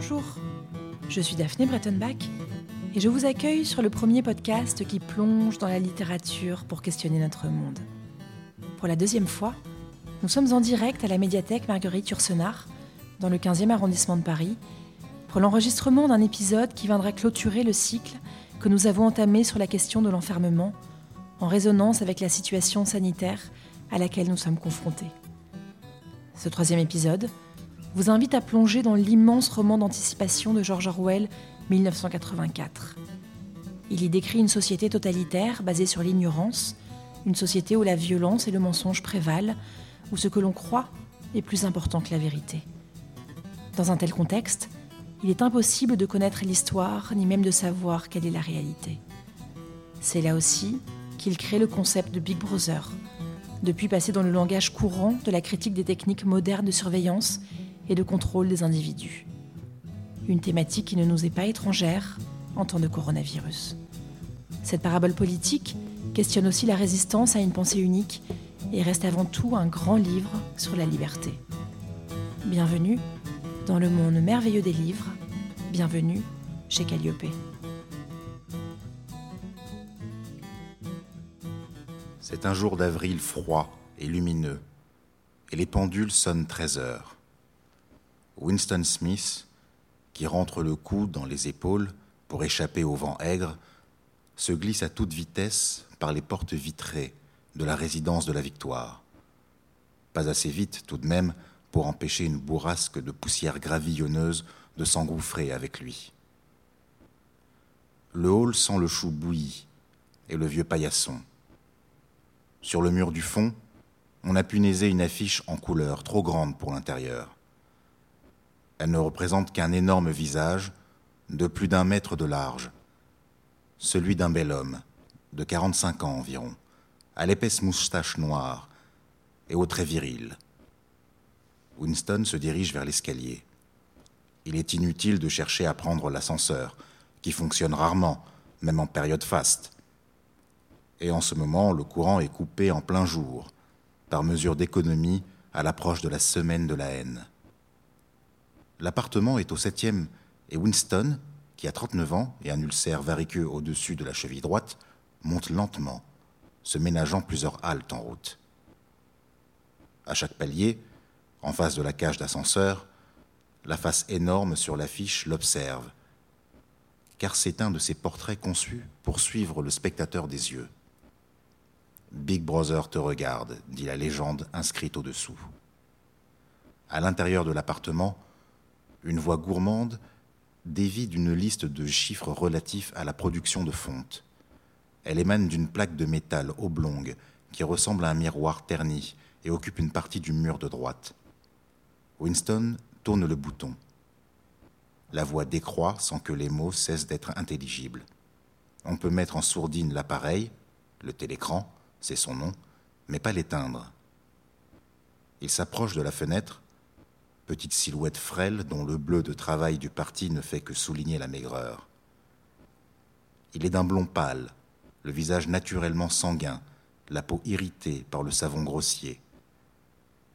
Bonjour, je suis Daphné Brettenbach et je vous accueille sur le premier podcast qui plonge dans la littérature pour questionner notre monde. Pour la deuxième fois, nous sommes en direct à la médiathèque Marguerite Yourcenar, dans le 15e arrondissement de Paris, pour l'enregistrement d'un épisode qui viendra clôturer le cycle que nous avons entamé sur la question de l'enfermement, en résonance avec la situation sanitaire à laquelle nous sommes confrontés. Ce troisième épisode vous invite à plonger dans l'immense roman d'anticipation de George Orwell, 1984. Il y décrit une société totalitaire basée sur l'ignorance, une société où la violence et le mensonge prévalent, où ce que l'on croit est plus important que la vérité. Dans un tel contexte, il est impossible de connaître l'histoire ni même de savoir quelle est la réalité. C'est là aussi qu'il crée le concept de Big Brother, depuis passé dans le langage courant de la critique des techniques modernes de surveillance et de contrôle des individus. Une thématique qui ne nous est pas étrangère en temps de coronavirus. Cette parabole politique questionne aussi la résistance à une pensée unique et reste avant tout un grand livre sur la liberté. Bienvenue dans le monde merveilleux des livres, bienvenue chez Calliope. C'est un jour d'avril froid et lumineux, et les pendules sonnent 13 heures. Winston Smith, qui rentre le cou dans les épaules pour échapper au vent aigre, se glisse à toute vitesse par les portes vitrées de la résidence de la Victoire. Pas assez vite tout de même pour empêcher une bourrasque de poussière gravillonneuse de s'engouffrer avec lui. Le hall sent le chou bouilli et le vieux paillasson. Sur le mur du fond, on a punaisé une affiche en couleur trop grande pour l'intérieur. Elle ne représente qu'un énorme visage de plus d'un mètre de large, celui d'un bel homme, de 45 ans environ, à l'épaisse moustache noire et au trait viril. Winston se dirige vers l'escalier. Il est inutile de chercher à prendre l'ascenseur, qui fonctionne rarement, même en période faste et en ce moment le courant est coupé en plein jour, par mesure d'économie à l'approche de la semaine de la haine. L'appartement est au septième et Winston, qui a 39 ans et un ulcère variqueux au-dessus de la cheville droite, monte lentement, se ménageant plusieurs haltes en route. À chaque palier, en face de la cage d'ascenseur, la face énorme sur l'affiche l'observe, car c'est un de ces portraits conçus pour suivre le spectateur des yeux. Big Brother te regarde, dit la légende inscrite au-dessous. À l'intérieur de l'appartement, une voix gourmande dévie d'une liste de chiffres relatifs à la production de fonte. Elle émane d'une plaque de métal oblongue qui ressemble à un miroir terni et occupe une partie du mur de droite. Winston tourne le bouton. La voix décroît sans que les mots cessent d'être intelligibles. On peut mettre en sourdine l'appareil, le télécran, c'est son nom, mais pas l'éteindre. Il s'approche de la fenêtre, petite silhouette frêle dont le bleu de travail du parti ne fait que souligner la maigreur. Il est d'un blond pâle, le visage naturellement sanguin, la peau irritée par le savon grossier,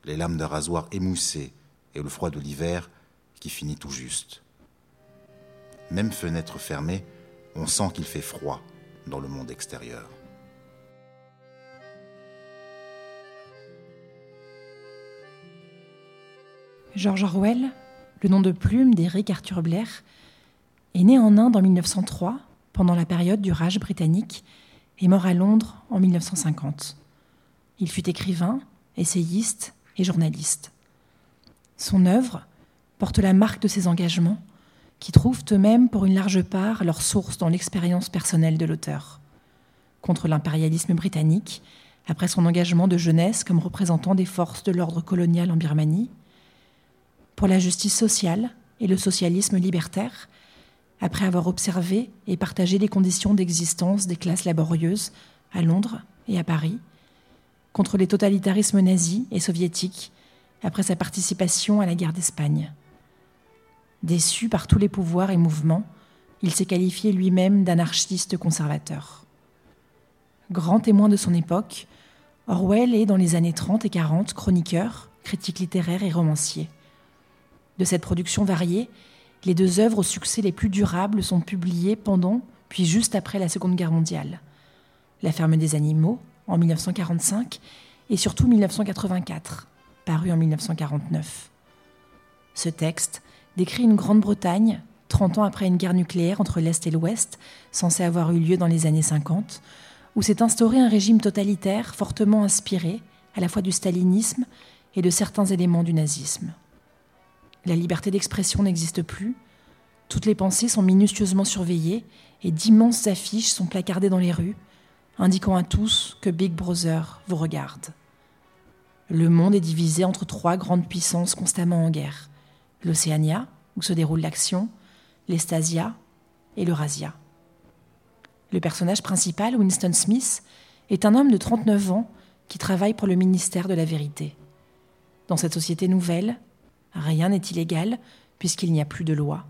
les lames de rasoir émoussées et le froid de l'hiver qui finit tout juste. Même fenêtre fermée, on sent qu'il fait froid dans le monde extérieur. George Orwell, le nom de plume d'Eric Arthur Blair, est né en Inde en 1903, pendant la période du Raj britannique, et mort à Londres en 1950. Il fut écrivain, essayiste et journaliste. Son œuvre porte la marque de ses engagements, qui trouvent eux-mêmes pour une large part leur source dans l'expérience personnelle de l'auteur. Contre l'impérialisme britannique, après son engagement de jeunesse comme représentant des forces de l'ordre colonial en Birmanie, la justice sociale et le socialisme libertaire, après avoir observé et partagé les conditions d'existence des classes laborieuses à Londres et à Paris, contre les totalitarismes nazis et soviétiques, après sa participation à la guerre d'Espagne. Déçu par tous les pouvoirs et mouvements, il s'est qualifié lui-même d'anarchiste conservateur. Grand témoin de son époque, Orwell est dans les années 30 et 40 chroniqueur, critique littéraire et romancier. De cette production variée les deux œuvres au succès les plus durables sont publiées pendant puis juste après la Seconde Guerre mondiale. La ferme des animaux, en 1945, et surtout 1984, paru en 1949. Ce texte décrit une Grande-Bretagne, 30 ans après une guerre nucléaire entre l'Est et l'Ouest, censée avoir eu lieu dans les années 50, où s'est instauré un régime totalitaire fortement inspiré à la fois du stalinisme et de certains éléments du nazisme. La liberté d'expression n'existe plus, toutes les pensées sont minutieusement surveillées et d'immenses affiches sont placardées dans les rues, indiquant à tous que Big Brother vous regarde. Le monde est divisé entre trois grandes puissances constamment en guerre l'Océania, où se déroule l'action, l'Estasia et l'Eurasia. Le personnage principal, Winston Smith, est un homme de 39 ans qui travaille pour le ministère de la Vérité. Dans cette société nouvelle, rien n'est illégal puisqu'il n'y a plus de loi.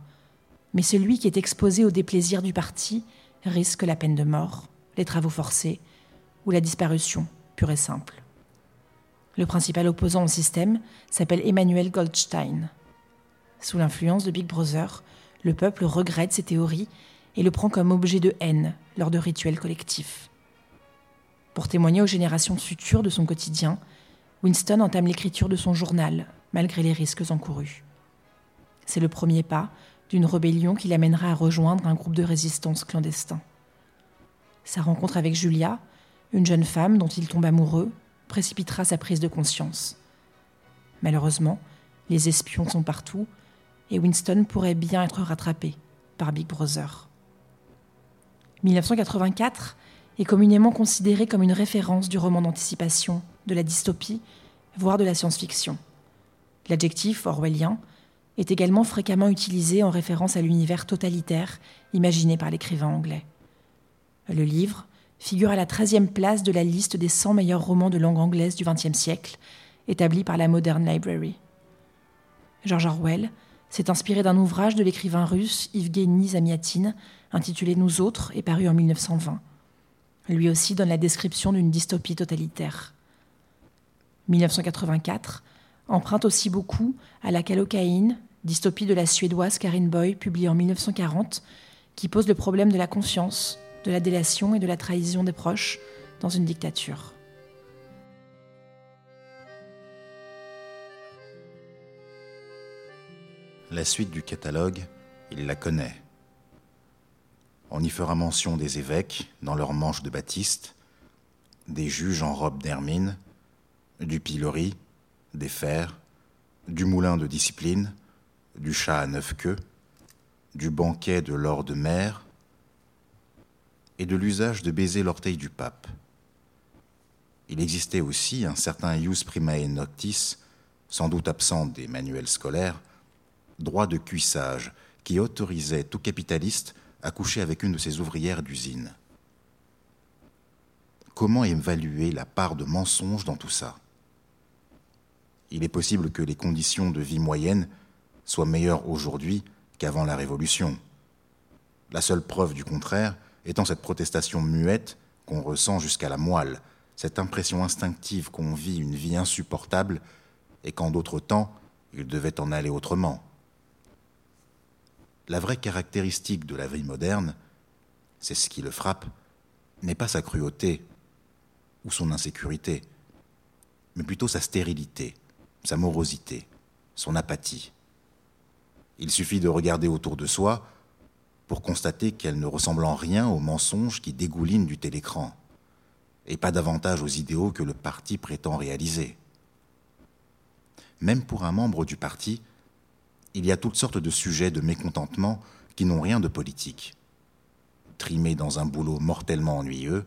Mais celui qui est exposé au déplaisir du parti risque la peine de mort, les travaux forcés ou la disparition pure et simple. Le principal opposant au système s'appelle Emmanuel Goldstein. Sous l'influence de Big Brother, le peuple regrette ces théories et le prend comme objet de haine lors de rituels collectifs. Pour témoigner aux générations futures de son quotidien, Winston entame l'écriture de son journal, malgré les risques encourus. C'est le premier pas d'une rébellion qui l'amènera à rejoindre un groupe de résistance clandestin. Sa rencontre avec Julia, une jeune femme dont il tombe amoureux, précipitera sa prise de conscience. Malheureusement, les espions sont partout et Winston pourrait bien être rattrapé par Big Brother. 1984 est communément considéré comme une référence du roman d'anticipation, de la dystopie, voire de la science-fiction. L'adjectif orwellien est également fréquemment utilisé en référence à l'univers totalitaire imaginé par l'écrivain anglais. Le livre figure à la 13e place de la liste des 100 meilleurs romans de langue anglaise du XXe siècle, établie par la Modern Library. George Orwell s'est inspiré d'un ouvrage de l'écrivain russe Evgeny Zamiatin, intitulé Nous autres et paru en 1920. Lui aussi donne la description d'une dystopie totalitaire. 1984 emprunte aussi beaucoup à La Calocaïne, dystopie de la suédoise Karin Boy, publiée en 1940, qui pose le problème de la confiance, de la délation et de la trahison des proches dans une dictature. La suite du catalogue, il la connaît. On y fera mention des évêques dans leurs manches de batiste, des juges en robe d'hermine, du pilori, des fers, du moulin de discipline, du chat à neuf queues, du banquet de l'or de mer et de l'usage de baiser l'orteil du pape. Il existait aussi un certain ius primae noctis, sans doute absent des manuels scolaires, droit de cuissage qui autorisait tout capitaliste à coucher avec une de ses ouvrières d'usine. Comment évaluer la part de mensonge dans tout ça? Il est possible que les conditions de vie moyennes soient meilleures aujourd'hui qu'avant la Révolution. La seule preuve du contraire étant cette protestation muette qu'on ressent jusqu'à la moelle, cette impression instinctive qu'on vit une vie insupportable et qu'en d'autres temps, il devait en aller autrement. La vraie caractéristique de la vie moderne, c'est ce qui le frappe, n'est pas sa cruauté ou son insécurité, mais plutôt sa stérilité, sa morosité, son apathie. Il suffit de regarder autour de soi pour constater qu'elle ne ressemble en rien aux mensonges qui dégoulinent du télécran, et pas davantage aux idéaux que le parti prétend réaliser. Même pour un membre du parti, il y a toutes sortes de sujets de mécontentement qui n'ont rien de politique. Trimer dans un boulot mortellement ennuyeux,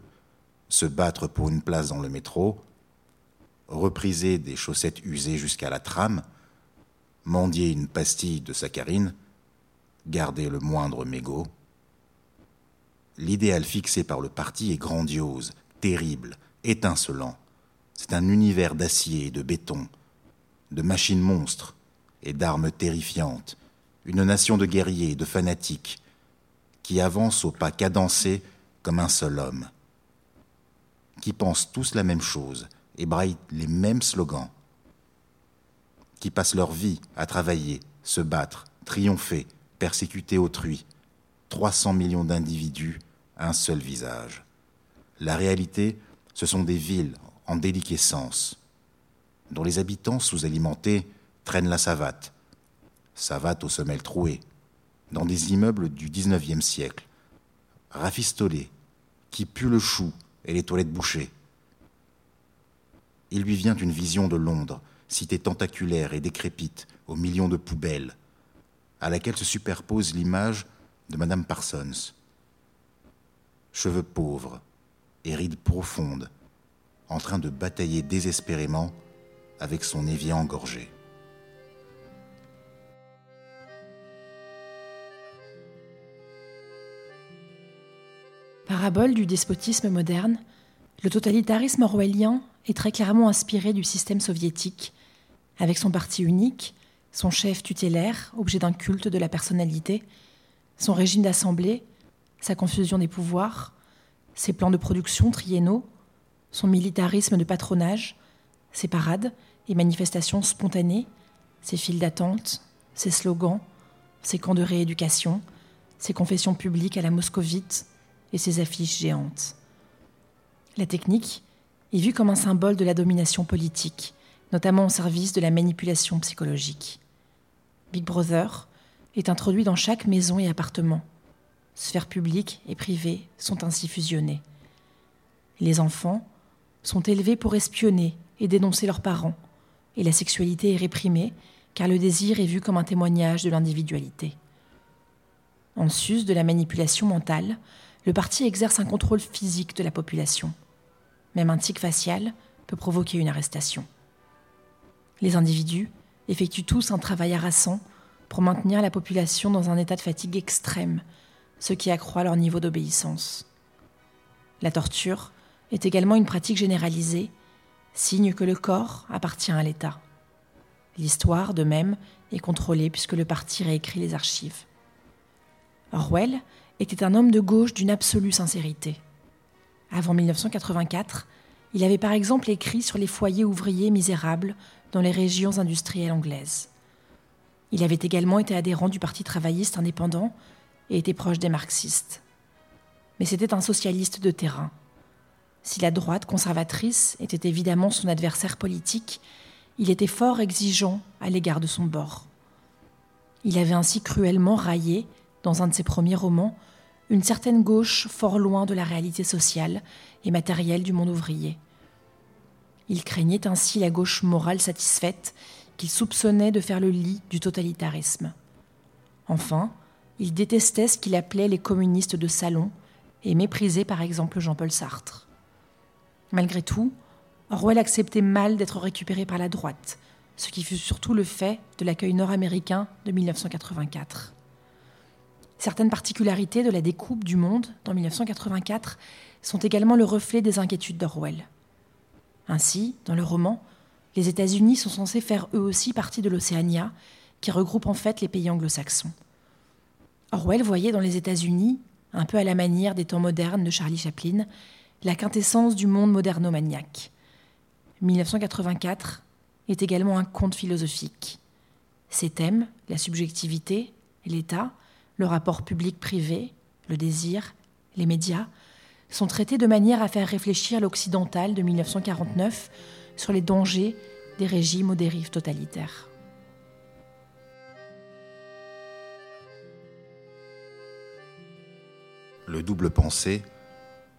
se battre pour une place dans le métro, repriser des chaussettes usées jusqu'à la trame, mendier une pastille de saccharine, garder le moindre mégot. L'idéal fixé par le parti est grandiose, terrible, étincelant. C'est un univers d'acier et de béton, de machines monstres, et d'armes terrifiantes, une nation de guerriers et de fanatiques qui avancent au pas cadencé comme un seul homme, qui pensent tous la même chose et braillent les mêmes slogans, qui passent leur vie à travailler, se battre, triompher, persécuter autrui, 300 millions d'individus, un seul visage. La réalité, ce sont des villes en déliquescence, dont les habitants sous-alimentés traînent la savate, savate aux semelles trouées, dans des immeubles du XIXe siècle, rafistolés, qui puent le chou et les toilettes bouchées. Il lui vient une vision de Londres, cité tentaculaire et décrépite, aux millions de poubelles, à laquelle se superpose l'image de Madame Parsons. Cheveux pauvres et rides profondes, en train de batailler désespérément avec son évier engorgé. Parabole du despotisme moderne, le totalitarisme orwellien est très clairement inspiré du système soviétique, avec son parti unique, son chef tutélaire, objet d'un culte de la personnalité, son régime d'assemblée, sa confusion des pouvoirs, ses plans de production triennaux, son militarisme de patronage, ses parades et manifestations spontanées, ses files d'attente, ses slogans, ses camps de rééducation, ses confessions publiques à la moscovite et ses affiches géantes. La technique est vue comme un symbole de la domination politique, notamment au service de la manipulation psychologique. Big Brother est introduit dans chaque maison et appartement. Sphères publiques et privées sont ainsi fusionnées. Les enfants sont élevés pour espionner et dénoncer leurs parents, et la sexualité est réprimée car le désir est vu comme un témoignage de l'individualité. En sus de la manipulation mentale, le parti exerce un contrôle physique de la population. Même un tic facial peut provoquer une arrestation. Les individus effectuent tous un travail harassant pour maintenir la population dans un état de fatigue extrême, ce qui accroît leur niveau d'obéissance. La torture est également une pratique généralisée, signe que le corps appartient à l'État. L'histoire, de même, est contrôlée puisque le parti réécrit les archives. Orwell était un homme de gauche d'une absolue sincérité. Avant 1984, il avait par exemple écrit sur les foyers ouvriers misérables dans les régions industrielles anglaises. Il avait également été adhérent du Parti travailliste indépendant et était proche des marxistes. Mais c'était un socialiste de terrain. Si la droite conservatrice était évidemment son adversaire politique, il était fort exigeant à l'égard de son bord. Il avait ainsi cruellement raillé, dans un de ses premiers romans, une certaine gauche fort loin de la réalité sociale et matérielle du monde ouvrier. Il craignait ainsi la gauche morale satisfaite qu'il soupçonnait de faire le lit du totalitarisme. Enfin, il détestait ce qu'il appelait les communistes de salon et méprisait par exemple Jean-Paul Sartre. Malgré tout, Orwell acceptait mal d'être récupéré par la droite, ce qui fut surtout le fait de l'accueil nord-américain de 1984. Certaines particularités de la découpe du monde dans 1984 sont également le reflet des inquiétudes d'Orwell. Ainsi, dans le roman, les États-Unis sont censés faire eux aussi partie de l'Océania, qui regroupe en fait les pays anglo-saxons. Orwell voyait dans les États-Unis, un peu à la manière des temps modernes de Charlie Chaplin, la quintessence du monde modernomaniaque. 1984 est également un conte philosophique. Ses thèmes, la subjectivité, l'État, le rapport public-privé, le désir, les médias, sont traités de manière à faire réfléchir l'occidental de 1949 sur les dangers des régimes aux dérives totalitaires. Le double pensée,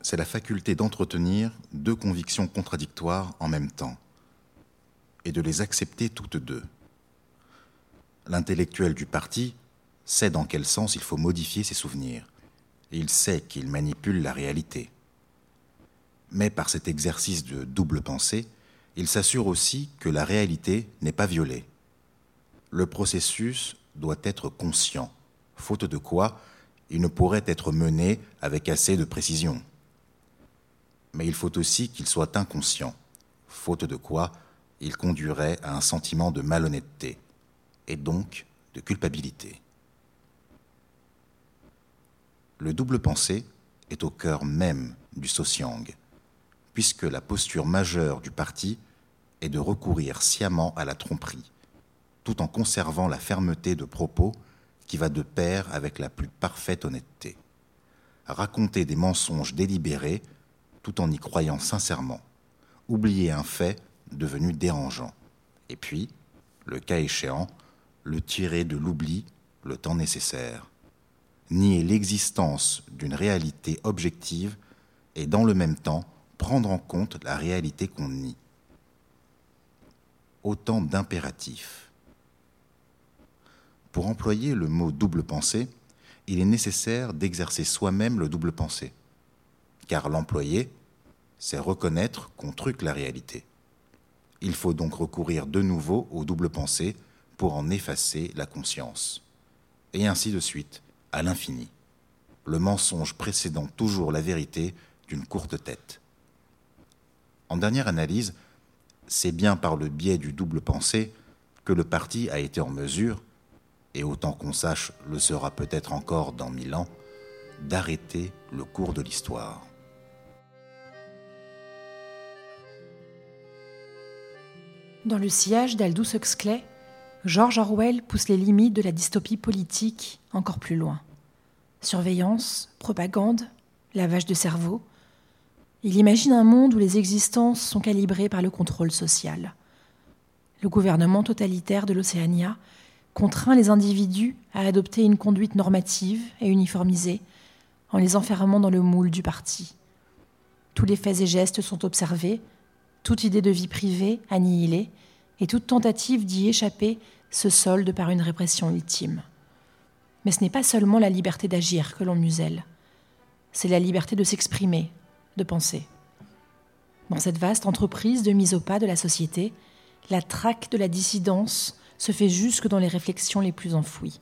c'est la faculté d'entretenir deux convictions contradictoires en même temps et de les accepter toutes deux. L'intellectuel du parti sait dans quel sens il faut modifier ses souvenirs, il sait qu'il manipule la réalité. Mais par cet exercice de double pensée, il s'assure aussi que la réalité n'est pas violée. Le processus doit être conscient, faute de quoi il ne pourrait être mené avec assez de précision. Mais il faut aussi qu'il soit inconscient, faute de quoi il conduirait à un sentiment de malhonnêteté, et donc de culpabilité. Le double pensée est au cœur même du Sociang, puisque la posture majeure du parti est de recourir sciemment à la tromperie, tout en conservant la fermeté de propos qui va de pair avec la plus parfaite honnêteté. Raconter des mensonges délibérés tout en y croyant sincèrement. Oublier un fait devenu dérangeant. Et puis, le cas échéant, le tirer de l'oubli le temps nécessaire. Nier l'existence d'une réalité objective et dans le même temps prendre en compte la réalité qu'on nie. Autant d'impératifs. Pour employer le mot double pensée, il est nécessaire d'exercer soi-même le double pensée, car l'employer, c'est reconnaître qu'on truque la réalité. Il faut donc recourir de nouveau au double pensée pour en effacer la conscience. Et ainsi de suite, à l'infini. Le mensonge précédant toujours la vérité d'une courte tête. En dernière analyse, c'est bien par le biais du double pensée que le parti a été en mesure, et autant qu'on sache le sera peut-être encore dans mille ans, d'arrêter le cours de l'histoire. Dans le sillage d'Aldous Huxley, George Orwell pousse les limites de la dystopie politique encore plus loin. Surveillance, propagande, lavage de cerveau, il imagine un monde où les existences sont calibrées par le contrôle social. Le gouvernement totalitaire de l'Océania contraint les individus à adopter une conduite normative et uniformisée en les enfermant dans le moule du parti. Tous les faits et gestes sont observés, toute idée de vie privée annihilée, et toute tentative d'y échapper se solde par une répression ultime. Mais ce n'est pas seulement la liberté d'agir que l'on muselle, c'est la liberté de s'exprimer, de penser. Dans cette vaste entreprise de mise au pas de la société, la traque de la dissidence se fait jusque dans les réflexions les plus enfouies.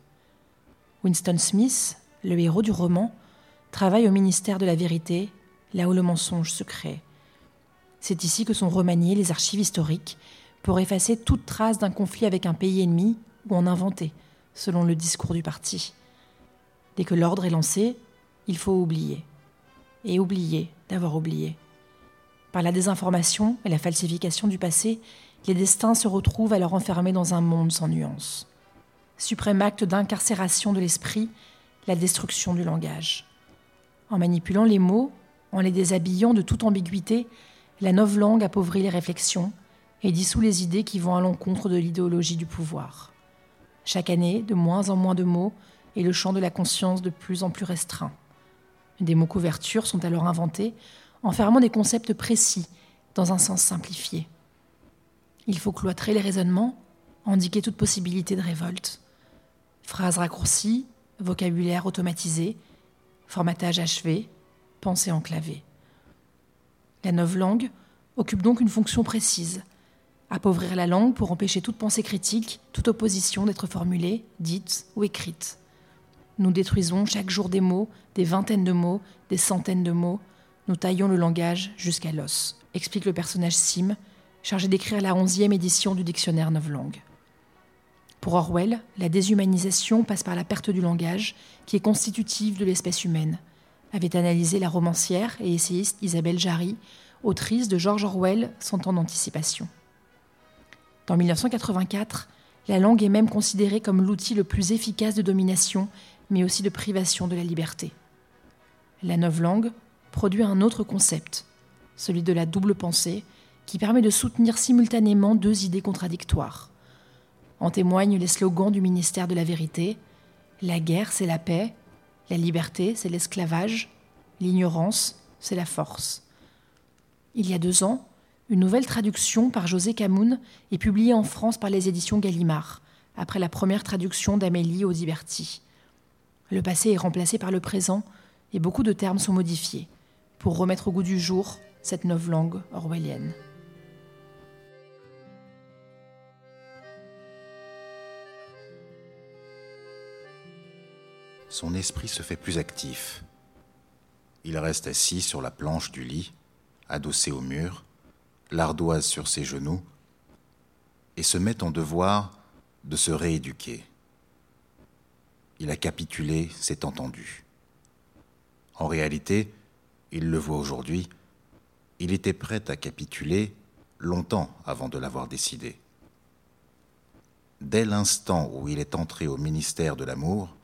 Winston Smith, le héros du roman, travaille au ministère de la vérité, là où le mensonge se crée. C'est ici que sont remaniées les archives historiques pour effacer toute trace d'un conflit avec un pays ennemi ou en inventer, selon le discours du parti. Dès que l'ordre est lancé, il faut oublier. Et oublier d'avoir oublié. Par la désinformation et la falsification du passé, les destins se retrouvent alors enfermés dans un monde sans nuance. Suprême acte d'incarcération de l'esprit, la destruction du langage. En manipulant les mots, en les déshabillant de toute ambiguïté, la langue appauvrit les réflexions et dissout les idées qui vont à l'encontre de l'idéologie du pouvoir. Chaque année, de moins en moins de mots et le champ de la conscience de plus en plus restreint. Des mots couvertures sont alors inventés, enfermant des concepts précis dans un sens simplifié. Il faut cloîtrer les raisonnements, indiquer toute possibilité de révolte. Phrases raccourcies, vocabulaire automatisé, formatage achevé, pensée enclavée. La langue occupe donc une fonction précise appauvrir la langue pour empêcher toute pensée critique, toute opposition d'être formulée, dite ou écrite. Nous détruisons chaque jour des mots, des vingtaines de mots, des centaines de mots. Nous taillons le langage jusqu'à l'os, explique le personnage Sim, chargé d'écrire la onzième édition du dictionnaire langues. Pour Orwell, la déshumanisation passe par la perte du langage, qui est constitutive de l'espèce humaine, avait analysé la romancière et essayiste Isabelle Jarry, autrice de George Orwell, Son temps d'anticipation. Dans 1984, la langue est même considérée comme l'outil le plus efficace de domination mais aussi de privation de la liberté. La langue produit un autre concept, celui de la double pensée, qui permet de soutenir simultanément deux idées contradictoires. En témoignent les slogans du ministère de la Vérité La guerre, c'est la paix, la liberté, c'est l'esclavage, l'ignorance, c'est la force. Il y a deux ans, une nouvelle traduction par José Camoun est publiée en France par les éditions Gallimard, après la première traduction d'Amélie Audiberti. Le passé est remplacé par le présent et beaucoup de termes sont modifiés pour remettre au goût du jour cette langue orwellienne. Son esprit se fait plus actif. Il reste assis sur la planche du lit, adossé au mur, l'ardoise sur ses genoux, et se met en devoir de se rééduquer. Il a capitulé, c'est entendu. En réalité, il le voit aujourd'hui, il était prêt à capituler longtemps avant de l'avoir décidé. dès l'instant où il est entré au ministère de l'amour,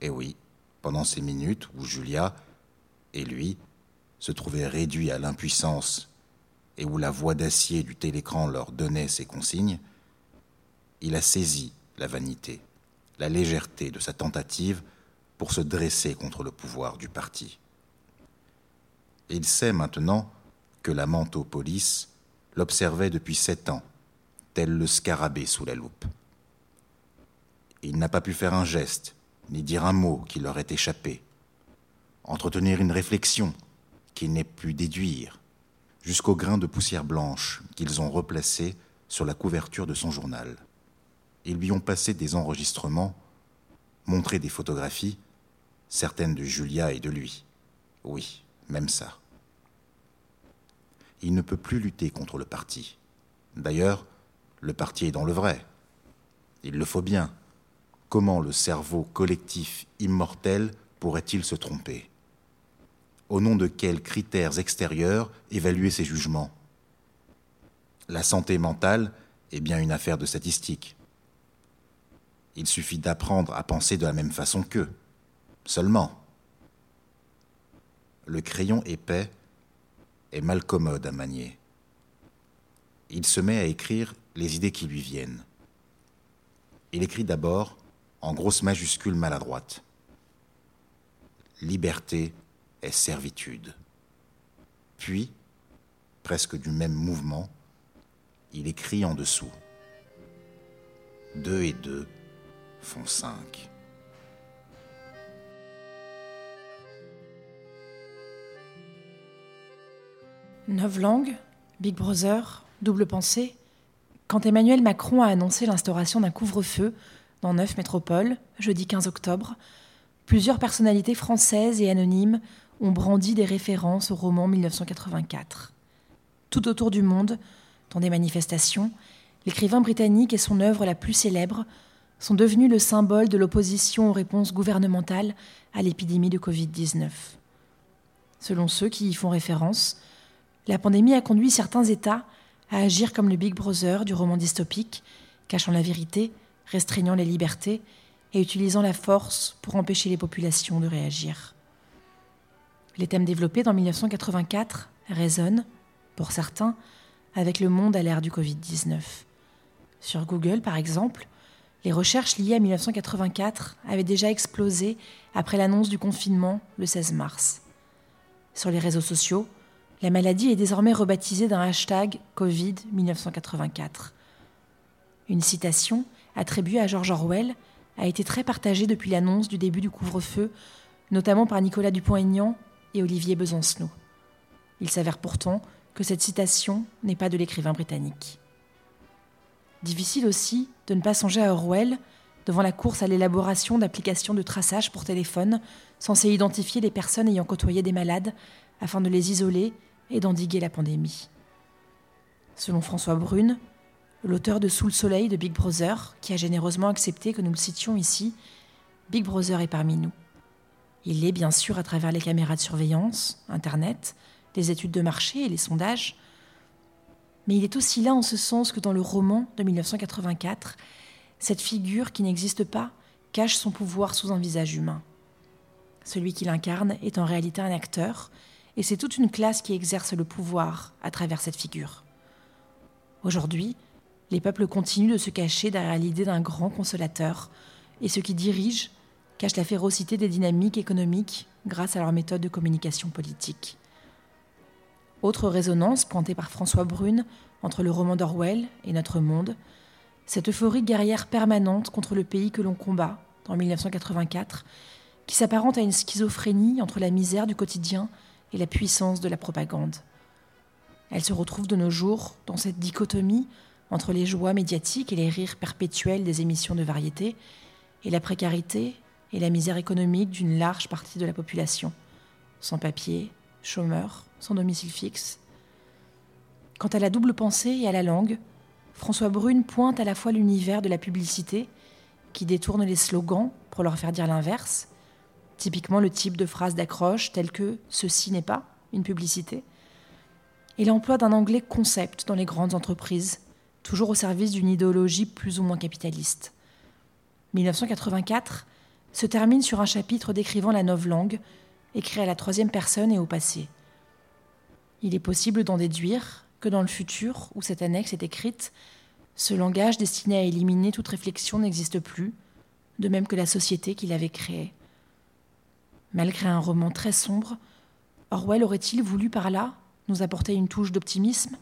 et oui, pendant ces minutes où Julia et lui se trouvaient réduits à l'impuissance et où la voix d'acier du télécran leur donnait ses consignes, il a saisi la vanité, la légèreté de sa tentative pour se dresser contre le pouvoir du parti. Il sait maintenant que la manteau-police l'observait depuis sept ans, tel le scarabée sous la loupe. Il n'a pas pu faire un geste, ni dire un mot qui leur ait échappé, entretenir une réflexion qu'il n'ait pu déduire, jusqu'au grain de poussière blanche qu'ils ont replacé sur la couverture de son journal. Ils lui ont passé des enregistrements, montré des photographies, certaines de Julia et de lui. Oui, même ça. Il ne peut plus lutter contre le parti. D'ailleurs, le parti est dans le vrai. Il le faut bien. Comment le cerveau collectif immortel pourrait-il se tromper? Au nom de quels critères extérieurs évaluer ses jugements? La santé mentale est bien une affaire de statistique. Il suffit d'apprendre à penser de la même façon qu'eux. Seulement. Le crayon épais est mal commode à manier. Il se met à écrire les idées qui lui viennent. Il écrit d'abord en grosses majuscules maladroites. Liberté est servitude. Puis, presque du même mouvement, il écrit en dessous. Deux et deux font cinq. Neuf langues, Big Brother, double pensée. Quand Emmanuel Macron a annoncé l'instauration d'un couvre-feu dans neuf métropoles, jeudi 15 octobre, plusieurs personnalités françaises et anonymes ont brandi des références au roman 1984. Tout autour du monde, dans des manifestations, l'écrivain britannique et son œuvre la plus célèbre sont devenus le symbole de l'opposition aux réponses gouvernementales à l'épidémie de Covid-19. Selon ceux qui y font référence, la pandémie a conduit certains États à agir comme le Big Brother du roman dystopique, cachant la vérité, restreignant les libertés et utilisant la force pour empêcher les populations de réagir. Les thèmes développés dans 1984 résonnent, pour certains, avec le monde à l'ère du Covid-19. Sur Google, par exemple, les recherches liées à 1984 avaient déjà explosé après l'annonce du confinement le 16 mars. Sur les réseaux sociaux, la maladie est désormais rebaptisée d'un hashtag Covid-1984. Une citation attribuée à George Orwell a été très partagée depuis l'annonce du début du couvre-feu, notamment par Nicolas Dupont-Aignan et Olivier Besancenot. Il s'avère pourtant que cette citation n'est pas de l'écrivain britannique. Difficile aussi de ne pas songer à Orwell devant la course à l'élaboration d'applications de traçage pour téléphone censées identifier les personnes ayant côtoyé des malades afin de les isoler et d'endiguer la pandémie. Selon François Brune, l'auteur de Sous le soleil de Big Brother, qui a généreusement accepté que nous le citions ici, Big Brother est parmi nous. Il l'est bien sûr à travers les caméras de surveillance, Internet, les études de marché et les sondages, mais il est aussi là en ce sens que dans le roman de 1984, cette figure qui n'existe pas cache son pouvoir sous un visage humain. Celui qui l'incarne est en réalité un acteur et c'est toute une classe qui exerce le pouvoir à travers cette figure. Aujourd'hui, les peuples continuent de se cacher derrière l'idée d'un grand consolateur, et ceux qui dirigent cachent la férocité des dynamiques économiques grâce à leur méthode de communication politique. Autre résonance pointée par François Brune entre le roman d'Orwell et notre monde, cette euphorie guerrière permanente contre le pays que l'on combat en 1984, qui s'apparente à une schizophrénie entre la misère du quotidien et la puissance de la propagande. Elle se retrouve de nos jours dans cette dichotomie entre les joies médiatiques et les rires perpétuels des émissions de variété, et la précarité et la misère économique d'une large partie de la population, sans papier, chômeurs, sans domicile fixe. Quant à la double pensée et à la langue, François Brune pointe à la fois l'univers de la publicité, qui détourne les slogans pour leur faire dire l'inverse, typiquement le type de phrase d'accroche telle que ceci n'est pas une publicité, et l'emploi d'un anglais concept dans les grandes entreprises, toujours au service d'une idéologie plus ou moins capitaliste. 1984 se termine sur un chapitre décrivant la langue, écrit à la troisième personne et au passé. Il est possible d'en déduire que dans le futur, où cette annexe est écrite, ce langage destiné à éliminer toute réflexion n'existe plus, de même que la société qu'il avait créée. Malgré un roman très sombre, Orwell aurait-il voulu par là nous apporter une touche d'optimisme?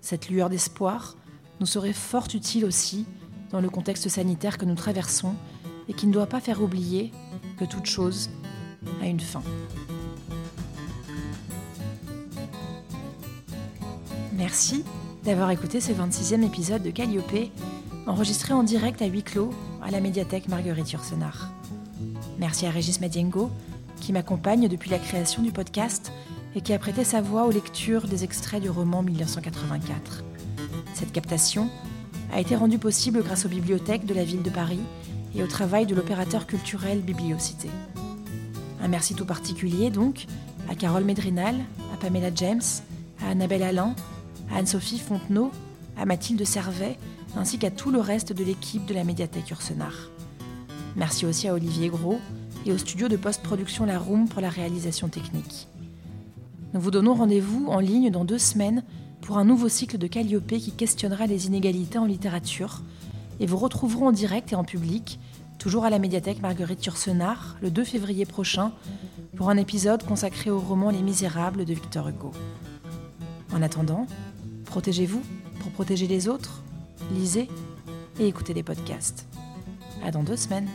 Cette lueur d'espoir nous serait fort utile aussi dans le contexte sanitaire que nous traversons et qui ne doit pas faire oublier que toute chose a une fin. Merci d'avoir écouté ce 26e épisode de Calliope, enregistré en direct à huis clos à la médiathèque Marguerite Yourcenar. Merci à Régis Madiengo, qui m'accompagne depuis la création du podcast et qui a prêté sa voix aux lectures des extraits du roman 1984. Cette captation a été rendue possible grâce aux bibliothèques de la ville de Paris et au travail de l'opérateur culturel Bibliocité. Un merci tout particulier donc à Carole Médrinal, à Pamela James, à Annabelle Alain, Anne-Sophie Fontenot, à Mathilde Servet, ainsi qu'à tout le reste de l'équipe de la médiathèque Ursenard. Merci aussi à Olivier Gros et au studio de post-production La Room pour la réalisation technique. Nous vous donnons rendez-vous en ligne dans deux semaines pour un nouveau cycle de Calliope qui questionnera les inégalités en littérature et vous retrouverons en direct et en public, toujours à la médiathèque Marguerite Yourcenar, le 2 février prochain, pour un épisode consacré au roman Les Misérables de Victor Hugo. En attendant, protégez-vous pour protéger les autres, lisez et écoutez des podcasts. À dans deux semaines.